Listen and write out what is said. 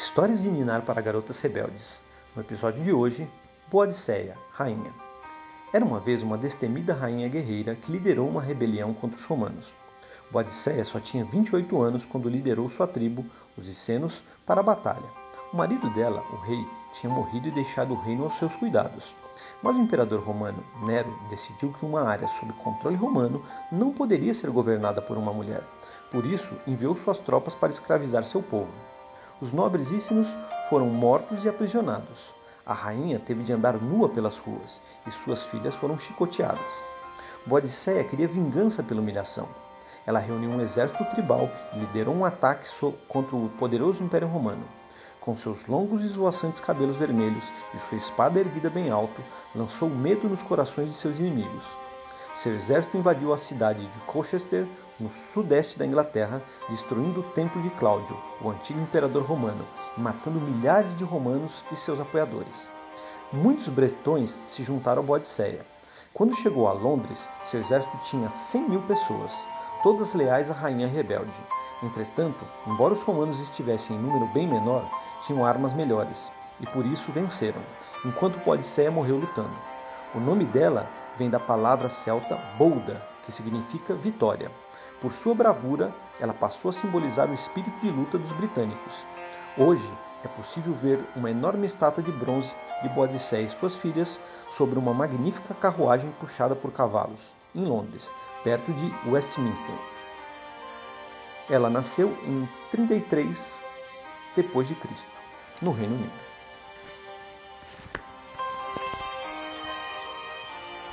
Histórias de Ninar para Garotas Rebeldes. No episódio de hoje, Boadiceia, Rainha. Era uma vez uma destemida rainha guerreira que liderou uma rebelião contra os romanos. Boadiceia só tinha 28 anos quando liderou sua tribo, os Icenos, para a batalha. O marido dela, o rei, tinha morrido e deixado o reino aos seus cuidados. Mas o imperador romano, Nero, decidiu que uma área sob controle romano não poderia ser governada por uma mulher. Por isso, enviou suas tropas para escravizar seu povo. Os nobres ícinos foram mortos e aprisionados. A rainha teve de andar nua pelas ruas e suas filhas foram chicoteadas. Boadiceia queria vingança pela humilhação. Ela reuniu um exército tribal e liderou um ataque contra o poderoso Império Romano. Com seus longos e esvoaçantes cabelos vermelhos e sua espada erguida bem alto, lançou medo nos corações de seus inimigos. Seu exército invadiu a cidade de Colchester, no sudeste da Inglaterra, destruindo o templo de Cláudio, o antigo imperador romano, e matando milhares de romanos e seus apoiadores. Muitos bretões se juntaram a Boadiceia. Quando chegou a Londres, seu exército tinha 100 mil pessoas, todas leais à rainha rebelde. Entretanto, embora os romanos estivessem em número bem menor, tinham armas melhores, e por isso venceram, enquanto Boadiceia morreu lutando. O nome dela vem da palavra celta bolda, que significa vitória. Por sua bravura, ela passou a simbolizar o espírito de luta dos britânicos. Hoje, é possível ver uma enorme estátua de bronze de Boadicea e suas filhas sobre uma magnífica carruagem puxada por cavalos, em Londres, perto de Westminster. Ela nasceu em 33 depois de Cristo, no Reino Unido.